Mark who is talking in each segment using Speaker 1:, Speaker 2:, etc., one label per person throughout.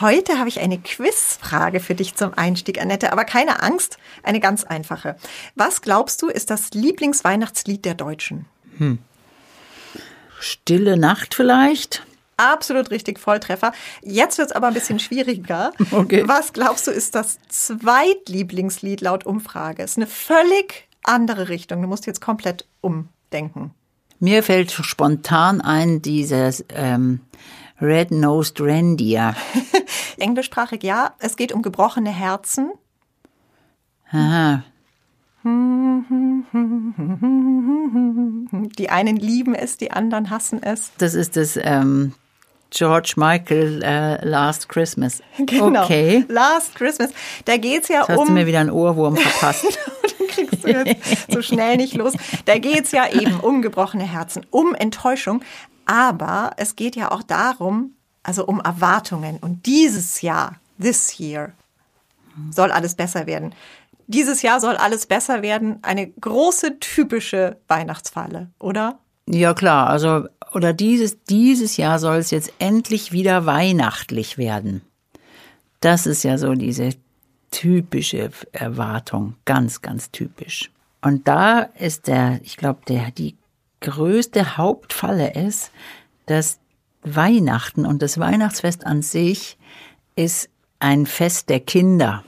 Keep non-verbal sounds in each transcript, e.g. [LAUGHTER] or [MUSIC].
Speaker 1: Heute habe ich eine Quizfrage für dich zum Einstieg, Annette, aber keine Angst, eine ganz einfache. Was glaubst du, ist das Lieblingsweihnachtslied der Deutschen? Hm.
Speaker 2: Stille Nacht vielleicht?
Speaker 1: Absolut richtig, Volltreffer. Jetzt wird es aber ein bisschen schwieriger. [LAUGHS] Okay. Was glaubst du, ist das Zweitlieblingslied laut Umfrage? Ist eine völlig andere Richtung. Du musst jetzt komplett umdenken.
Speaker 2: Mir fällt spontan ein dieses ähm, Red-Nosed Reindeer. [LAUGHS]
Speaker 1: Englischsprachig ja. Es geht um gebrochene Herzen.
Speaker 2: Aha.
Speaker 1: Die einen lieben es, die anderen hassen es.
Speaker 2: Das ist das ähm, George Michael uh, Last Christmas.
Speaker 1: Genau. Okay. Last Christmas. Da geht's ja
Speaker 2: Jetzt
Speaker 1: um.
Speaker 2: Hast du mir wieder einen Ohrwurm [LAUGHS] verpasst.
Speaker 1: Den kriegst du jetzt so schnell nicht los. Da geht's ja eben um gebrochene Herzen, um Enttäuschung. Aber es geht ja auch darum, also um Erwartungen. Und dieses Jahr, this year, soll alles besser werden. Dieses Jahr soll alles besser werden. Eine große typische Weihnachtsfalle, oder?
Speaker 2: Ja klar, also oder dieses dieses Jahr soll es jetzt endlich wieder weihnachtlich werden. Das ist ja so diese typische Erwartung, ganz ganz typisch. Und da ist der, ich glaube, der die größte Hauptfalle ist, dass Weihnachten und das Weihnachtsfest an sich ist ein Fest der Kinder.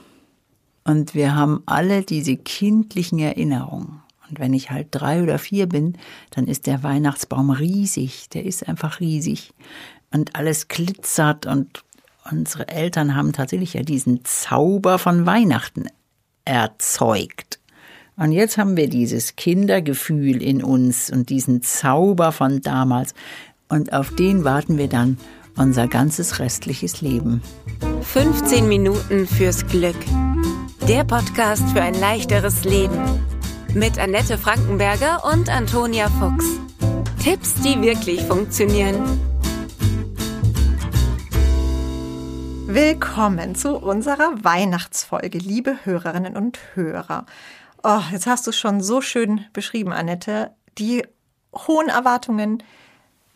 Speaker 2: Und wir haben alle diese kindlichen Erinnerungen. Und wenn ich halt drei oder vier bin, dann ist der Weihnachtsbaum riesig. Der ist einfach riesig. Und alles glitzert und unsere Eltern haben tatsächlich ja diesen Zauber von Weihnachten erzeugt. Und jetzt haben wir dieses Kindergefühl in uns und diesen Zauber von damals. Und auf den warten wir dann unser ganzes restliches Leben.
Speaker 3: 15 Minuten fürs Glück. Der Podcast für ein leichteres Leben. Mit Annette Frankenberger und Antonia Fuchs. Tipps, die wirklich funktionieren.
Speaker 1: Willkommen zu unserer Weihnachtsfolge, liebe Hörerinnen und Hörer. Oh, jetzt hast du es schon so schön beschrieben, Annette. Die hohen Erwartungen,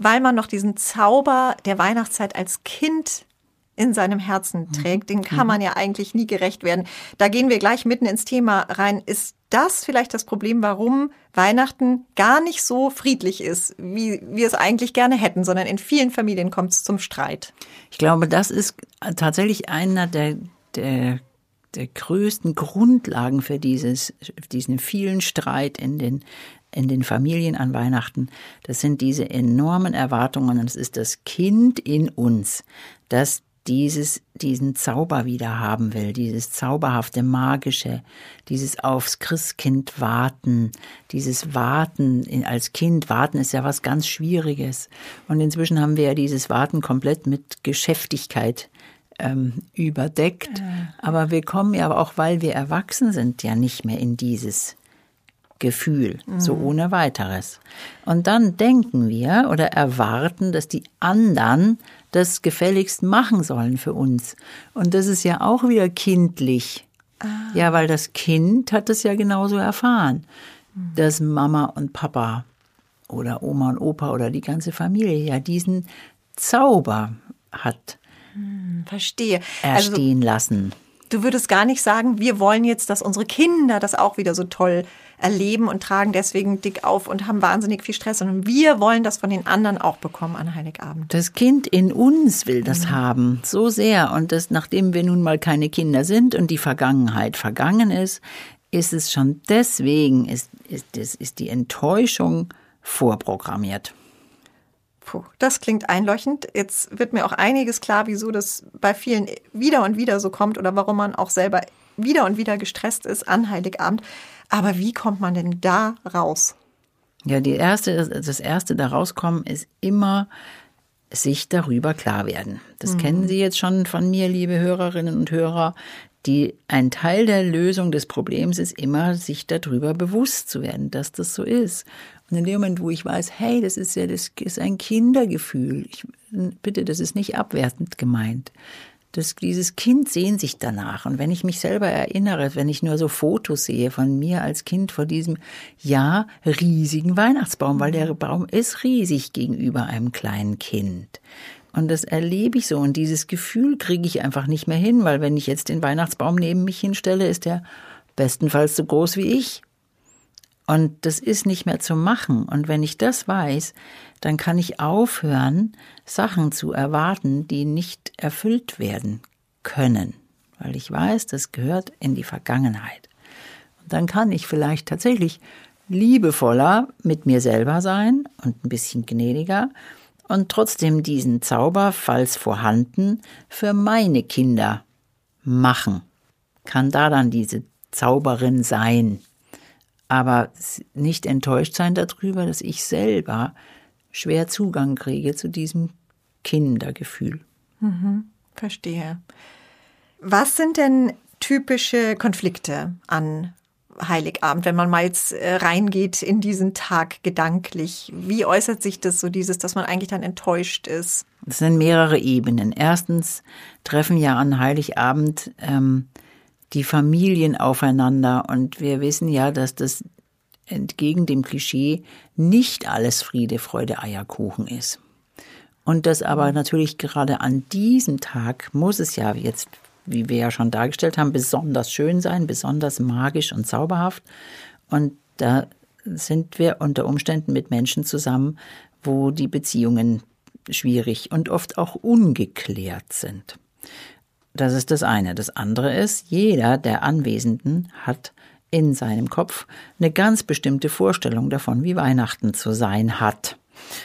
Speaker 1: weil man noch diesen Zauber der Weihnachtszeit als Kind in seinem Herzen mhm. trägt, den kann man ja eigentlich nie gerecht werden. Da gehen wir gleich mitten ins Thema rein. Ist das vielleicht das Problem, warum Weihnachten gar nicht so friedlich ist, wie wir es eigentlich gerne hätten, sondern in vielen Familien kommt es zum Streit?
Speaker 2: Ich glaube, das ist tatsächlich einer der, der der größten Grundlagen für dieses, diesen vielen Streit in den, in den Familien an Weihnachten. Das sind diese enormen Erwartungen. Und es ist das Kind in uns, das dieses, diesen Zauber wieder haben will, dieses zauberhafte, magische, dieses aufs Christkind warten, dieses Warten in, als Kind. Warten ist ja was ganz Schwieriges. Und inzwischen haben wir ja dieses Warten komplett mit Geschäftigkeit ähm, überdeckt. Aber wir kommen ja auch, weil wir erwachsen sind, ja nicht mehr in dieses Gefühl, mhm. so ohne weiteres. Und dann denken wir oder erwarten, dass die anderen das gefälligst machen sollen für uns. Und das ist ja auch wieder kindlich. Ah. Ja, weil das Kind hat es ja genauso erfahren, mhm. dass Mama und Papa oder Oma und Opa oder die ganze Familie ja diesen Zauber hat.
Speaker 1: Hm, verstehe.
Speaker 2: Erstehen also, lassen.
Speaker 1: Du würdest gar nicht sagen, wir wollen jetzt, dass unsere Kinder das auch wieder so toll erleben und tragen deswegen dick auf und haben wahnsinnig viel Stress, sondern wir wollen das von den anderen auch bekommen an Heiligabend.
Speaker 2: Das Kind in uns will das mhm. haben, so sehr. Und das, nachdem wir nun mal keine Kinder sind und die Vergangenheit vergangen ist, ist es schon deswegen, ist, ist, ist, ist die Enttäuschung vorprogrammiert.
Speaker 1: Puh, das klingt einleuchtend. Jetzt wird mir auch einiges klar, wieso das bei vielen wieder und wieder so kommt oder warum man auch selber wieder und wieder gestresst ist an Heiligabend. Aber wie kommt man denn da raus?
Speaker 2: Ja, die erste, das erste da rauskommen ist immer sich darüber klar werden. Das mhm. kennen Sie jetzt schon von mir, liebe Hörerinnen und Hörer. Die, ein Teil der Lösung des Problems ist immer, sich darüber bewusst zu werden, dass das so ist. Und in dem Moment, wo ich weiß, hey, das ist ja, das ist ein Kindergefühl. Ich, bitte, das ist nicht abwertend gemeint. Das, dieses Kind sehnt sich danach. Und wenn ich mich selber erinnere, wenn ich nur so Fotos sehe von mir als Kind vor diesem, ja, riesigen Weihnachtsbaum, weil der Baum ist riesig gegenüber einem kleinen Kind. Und das erlebe ich so. Und dieses Gefühl kriege ich einfach nicht mehr hin, weil wenn ich jetzt den Weihnachtsbaum neben mich hinstelle, ist der bestenfalls so groß wie ich. Und das ist nicht mehr zu machen. Und wenn ich das weiß, dann kann ich aufhören, Sachen zu erwarten, die nicht erfüllt werden können. Weil ich weiß, das gehört in die Vergangenheit. Und dann kann ich vielleicht tatsächlich liebevoller mit mir selber sein und ein bisschen gnädiger und trotzdem diesen Zauber, falls vorhanden, für meine Kinder machen. Kann da dann diese Zauberin sein, aber nicht enttäuscht sein darüber, dass ich selber schwer Zugang kriege zu diesem Kindergefühl.
Speaker 1: Mhm, verstehe. Was sind denn typische Konflikte an Heiligabend, wenn man mal jetzt äh, reingeht in diesen Tag gedanklich? Wie äußert sich das so, dieses, dass man eigentlich dann enttäuscht ist?
Speaker 2: Es sind mehrere Ebenen. Erstens treffen ja an Heiligabend ähm, die Familien aufeinander und wir wissen ja, dass das entgegen dem Klischee nicht alles Friede, Freude, Eierkuchen ist. Und das aber natürlich gerade an diesem Tag muss es ja jetzt wie wir ja schon dargestellt haben, besonders schön sein, besonders magisch und zauberhaft. Und da sind wir unter Umständen mit Menschen zusammen, wo die Beziehungen schwierig und oft auch ungeklärt sind. Das ist das eine. Das andere ist, jeder der Anwesenden hat in seinem Kopf eine ganz bestimmte Vorstellung davon, wie Weihnachten zu sein hat.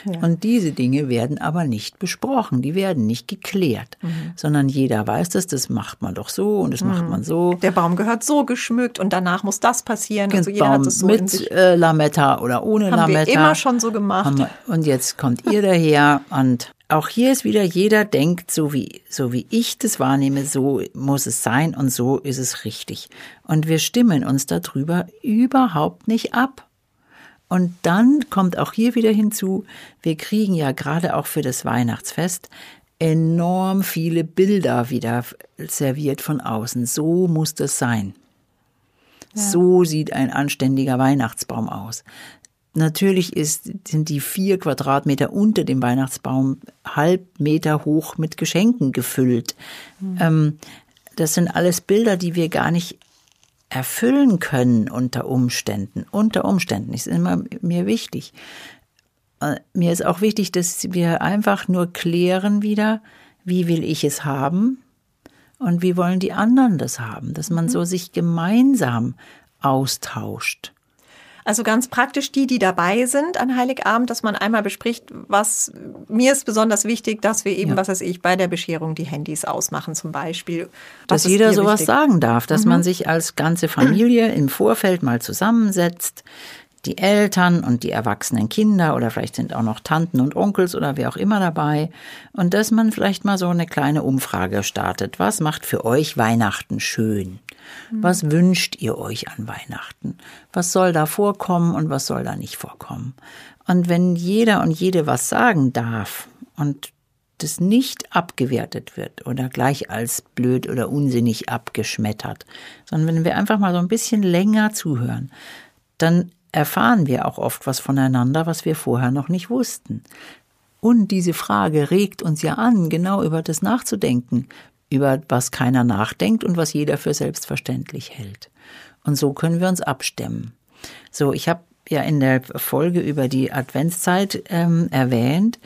Speaker 2: Ja. Und diese Dinge werden aber nicht besprochen, die werden nicht geklärt, mhm. sondern jeder weiß das, das macht man doch so und das mhm. macht man so.
Speaker 1: Der Baum gehört so geschmückt und danach muss das passieren.
Speaker 2: Also jeder Baum hat es so mit äh, Lametta oder ohne
Speaker 1: haben
Speaker 2: Lametta.
Speaker 1: Wir immer schon so gemacht.
Speaker 2: Und jetzt kommt ihr daher und auch hier ist wieder jeder denkt, so wie, so wie ich das wahrnehme, so muss es sein und so ist es richtig. Und wir stimmen uns darüber überhaupt nicht ab. Und dann kommt auch hier wieder hinzu, wir kriegen ja gerade auch für das Weihnachtsfest enorm viele Bilder wieder serviert von außen. So muss das sein. Ja. So sieht ein anständiger Weihnachtsbaum aus. Natürlich ist, sind die vier Quadratmeter unter dem Weihnachtsbaum halb Meter hoch mit Geschenken gefüllt. Mhm. Ähm, das sind alles Bilder, die wir gar nicht erfüllen können unter Umständen. Unter Umständen ist immer mir wichtig. Äh, mir ist auch wichtig, dass wir einfach nur klären wieder, wie will ich es haben und wie wollen die anderen das haben, dass man mhm. so sich gemeinsam austauscht.
Speaker 1: Also ganz praktisch die, die dabei sind an Heiligabend, dass man einmal bespricht, was mir ist besonders wichtig, dass wir eben, ja. was weiß ich, bei der Bescherung die Handys ausmachen zum Beispiel.
Speaker 2: Was dass jeder sowas wichtig? sagen darf, dass mhm. man sich als ganze Familie im Vorfeld mal zusammensetzt, die Eltern und die erwachsenen Kinder oder vielleicht sind auch noch Tanten und Onkels oder wer auch immer dabei und dass man vielleicht mal so eine kleine Umfrage startet. Was macht für euch Weihnachten schön? Was wünscht ihr euch an Weihnachten? Was soll da vorkommen und was soll da nicht vorkommen? Und wenn jeder und jede was sagen darf und das nicht abgewertet wird oder gleich als blöd oder unsinnig abgeschmettert, sondern wenn wir einfach mal so ein bisschen länger zuhören, dann erfahren wir auch oft was voneinander, was wir vorher noch nicht wussten. Und diese Frage regt uns ja an, genau über das nachzudenken, über was keiner nachdenkt und was jeder für selbstverständlich hält. Und so können wir uns abstimmen. So, ich habe ja in der Folge über die Adventszeit ähm, erwähnt,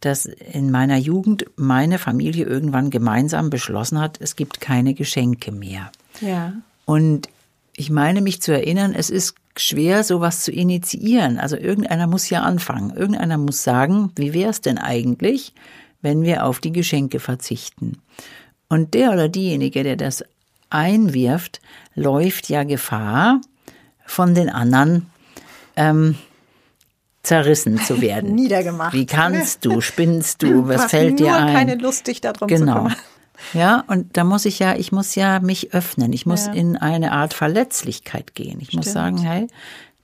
Speaker 2: dass in meiner Jugend meine Familie irgendwann gemeinsam beschlossen hat, es gibt keine Geschenke mehr.
Speaker 1: Ja.
Speaker 2: Und ich meine mich zu erinnern, es ist schwer, sowas zu initiieren. Also irgendeiner muss ja anfangen. Irgendeiner muss sagen, wie wäre es denn eigentlich, wenn wir auf die Geschenke verzichten? Und der oder diejenige, der das einwirft, läuft ja Gefahr, von den anderen ähm, zerrissen zu werden. [LAUGHS]
Speaker 1: Niedergemacht.
Speaker 2: Wie kannst du? Spinnst du? [LAUGHS] Was fällt dir ein?
Speaker 1: keine Lust, dich darum
Speaker 2: genau.
Speaker 1: zu kümmern.
Speaker 2: Ja, und da muss ich ja, ich muss ja mich öffnen. Ich muss ja. in eine Art Verletzlichkeit gehen. Ich Stimmt. muss sagen, hey,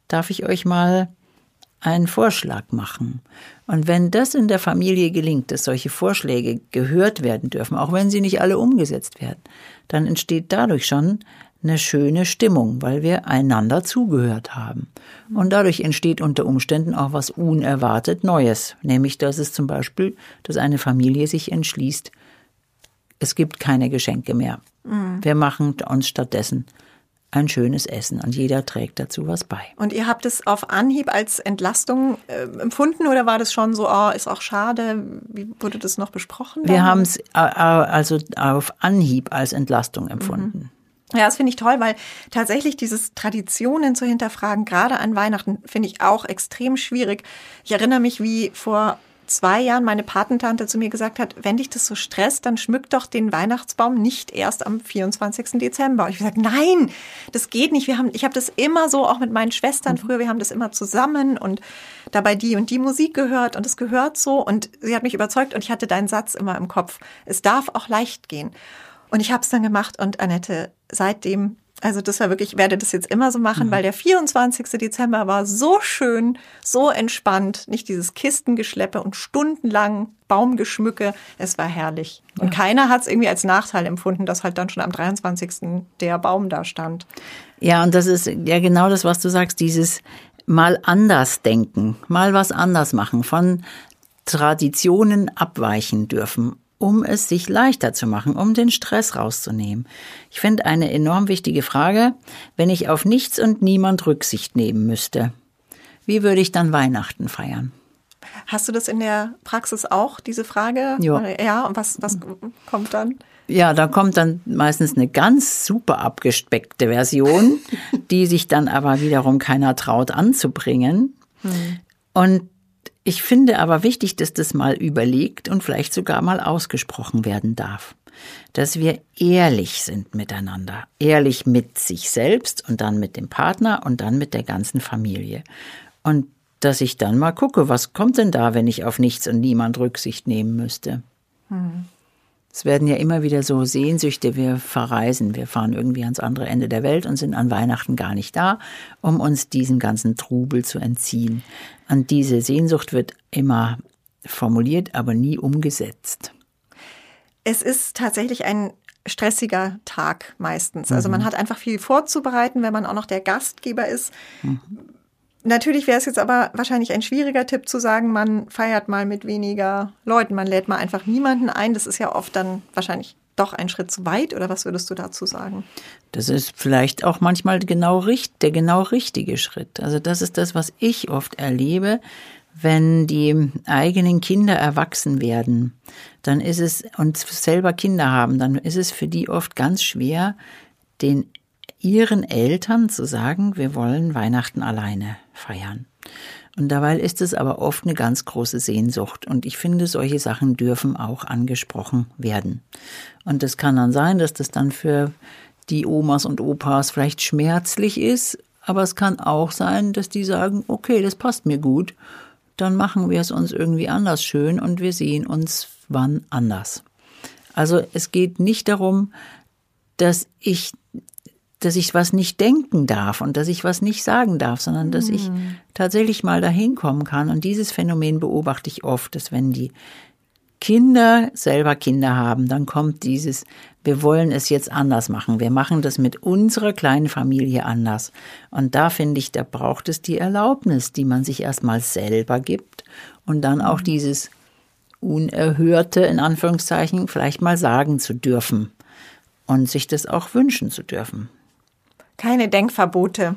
Speaker 2: darf ich euch mal einen Vorschlag machen? Und wenn das in der Familie gelingt, dass solche Vorschläge gehört werden dürfen, auch wenn sie nicht alle umgesetzt werden, dann entsteht dadurch schon eine schöne Stimmung, weil wir einander zugehört haben. Und dadurch entsteht unter Umständen auch was unerwartet Neues, nämlich dass es zum Beispiel, dass eine Familie sich entschließt, es gibt keine Geschenke mehr. Mhm. Wir machen uns stattdessen ein schönes Essen und jeder trägt dazu was bei.
Speaker 1: Und ihr habt es auf Anhieb als Entlastung äh, empfunden oder war das schon so, oh, ist auch schade? Wie wurde das noch besprochen?
Speaker 2: Wir haben es äh, äh, also auf Anhieb als Entlastung empfunden.
Speaker 1: Mhm. Ja, das finde ich toll, weil tatsächlich dieses Traditionen zu hinterfragen, gerade an Weihnachten, finde ich auch extrem schwierig. Ich erinnere mich, wie vor zwei Jahren meine Patentante zu mir gesagt hat, wenn dich das so stresst, dann schmück doch den Weihnachtsbaum nicht erst am 24. Dezember. Und ich habe gesagt, nein, das geht nicht. Wir haben, ich habe das immer so, auch mit meinen Schwestern mhm. früher, wir haben das immer zusammen und dabei die und die Musik gehört und es gehört so. Und sie hat mich überzeugt und ich hatte deinen Satz immer im Kopf. Es darf auch leicht gehen. Und ich habe es dann gemacht und Annette, seitdem also das war wirklich, ich werde das jetzt immer so machen, mhm. weil der 24. Dezember war so schön, so entspannt, nicht dieses Kistengeschleppe und stundenlang Baumgeschmücke. Es war herrlich. Und ja. keiner hat es irgendwie als Nachteil empfunden, dass halt dann schon am 23. der Baum da stand.
Speaker 2: Ja, und das ist ja genau das, was du sagst, dieses mal anders denken, mal was anders machen, von Traditionen abweichen dürfen um es sich leichter zu machen, um den Stress rauszunehmen. Ich finde eine enorm wichtige Frage, wenn ich auf nichts und niemand Rücksicht nehmen müsste. Wie würde ich dann Weihnachten feiern?
Speaker 1: Hast du das in der Praxis auch, diese Frage?
Speaker 2: Ja.
Speaker 1: Ja, und was, was kommt dann?
Speaker 2: Ja, da kommt dann meistens eine ganz super abgespeckte Version, [LAUGHS] die sich dann aber wiederum keiner traut anzubringen. Hm. Und ich finde aber wichtig, dass das mal überlegt und vielleicht sogar mal ausgesprochen werden darf. Dass wir ehrlich sind miteinander. Ehrlich mit sich selbst und dann mit dem Partner und dann mit der ganzen Familie. Und dass ich dann mal gucke, was kommt denn da, wenn ich auf nichts und niemand Rücksicht nehmen müsste. Hm. Es werden ja immer wieder so Sehnsüchte, wir verreisen, wir fahren irgendwie ans andere Ende der Welt und sind an Weihnachten gar nicht da, um uns diesem ganzen Trubel zu entziehen. Und diese Sehnsucht wird immer formuliert, aber nie umgesetzt.
Speaker 1: Es ist tatsächlich ein stressiger Tag meistens. Also man mhm. hat einfach viel vorzubereiten, wenn man auch noch der Gastgeber ist. Mhm. Natürlich wäre es jetzt aber wahrscheinlich ein schwieriger Tipp zu sagen, man feiert mal mit weniger Leuten, man lädt mal einfach niemanden ein. Das ist ja oft dann wahrscheinlich doch ein Schritt zu weit oder was würdest du dazu sagen?
Speaker 2: Das ist vielleicht auch manchmal genau der genau richtige Schritt. Also das ist das, was ich oft erlebe, wenn die eigenen Kinder erwachsen werden, dann ist es und selber Kinder haben, dann ist es für die oft ganz schwer, den ihren Eltern zu sagen, wir wollen Weihnachten alleine feiern. Und dabei ist es aber oft eine ganz große Sehnsucht. Und ich finde, solche Sachen dürfen auch angesprochen werden. Und es kann dann sein, dass das dann für die Omas und Opas vielleicht schmerzlich ist. Aber es kann auch sein, dass die sagen, okay, das passt mir gut. Dann machen wir es uns irgendwie anders schön und wir sehen uns wann anders. Also es geht nicht darum, dass ich dass ich was nicht denken darf und dass ich was nicht sagen darf, sondern dass ich hm. tatsächlich mal dahin kommen kann. Und dieses Phänomen beobachte ich oft, dass wenn die Kinder selber Kinder haben, dann kommt dieses, wir wollen es jetzt anders machen. Wir machen das mit unserer kleinen Familie anders. Und da finde ich, da braucht es die Erlaubnis, die man sich erstmal selber gibt und dann auch hm. dieses Unerhörte, in Anführungszeichen, vielleicht mal sagen zu dürfen und sich das auch wünschen zu dürfen
Speaker 1: keine Denkverbote.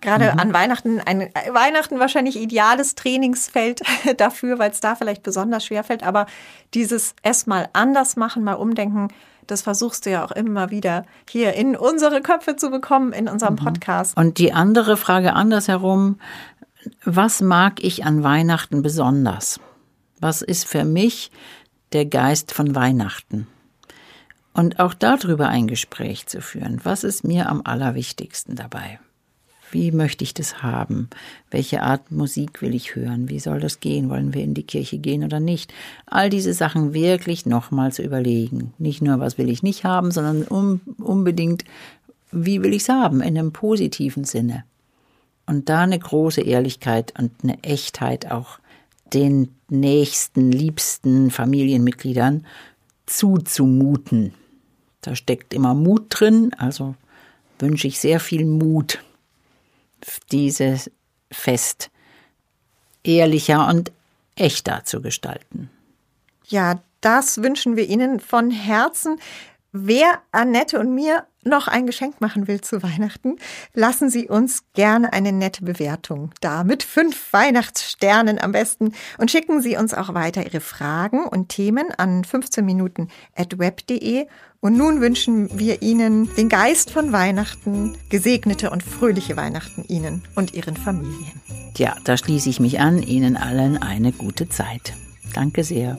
Speaker 1: Gerade mhm. an Weihnachten, ein Weihnachten wahrscheinlich ideales Trainingsfeld [LAUGHS] dafür, weil es da vielleicht besonders schwer fällt. Aber dieses erstmal anders machen, mal umdenken, das versuchst du ja auch immer wieder hier in unsere Köpfe zu bekommen, in unserem mhm. Podcast.
Speaker 2: Und die andere Frage andersherum, was mag ich an Weihnachten besonders? Was ist für mich der Geist von Weihnachten? Und auch darüber ein Gespräch zu führen. Was ist mir am allerwichtigsten dabei? Wie möchte ich das haben? Welche Art Musik will ich hören? Wie soll das gehen? Wollen wir in die Kirche gehen oder nicht? All diese Sachen wirklich nochmal zu überlegen. Nicht nur, was will ich nicht haben, sondern um, unbedingt, wie will ich es haben? In einem positiven Sinne. Und da eine große Ehrlichkeit und eine Echtheit auch den nächsten, liebsten Familienmitgliedern zuzumuten. Da steckt immer Mut drin, also wünsche ich sehr viel Mut, dieses Fest ehrlicher und echter zu gestalten.
Speaker 1: Ja, das wünschen wir Ihnen von Herzen. Wer Annette und mir noch ein Geschenk machen will zu Weihnachten, lassen Sie uns gerne eine nette Bewertung da mit fünf Weihnachtssternen am besten und schicken Sie uns auch weiter Ihre Fragen und Themen an 15 Minuten at web.de. Und nun wünschen wir Ihnen den Geist von Weihnachten, gesegnete und fröhliche Weihnachten Ihnen und Ihren Familien.
Speaker 2: Ja, da schließe ich mich an. Ihnen allen eine gute Zeit. Danke sehr.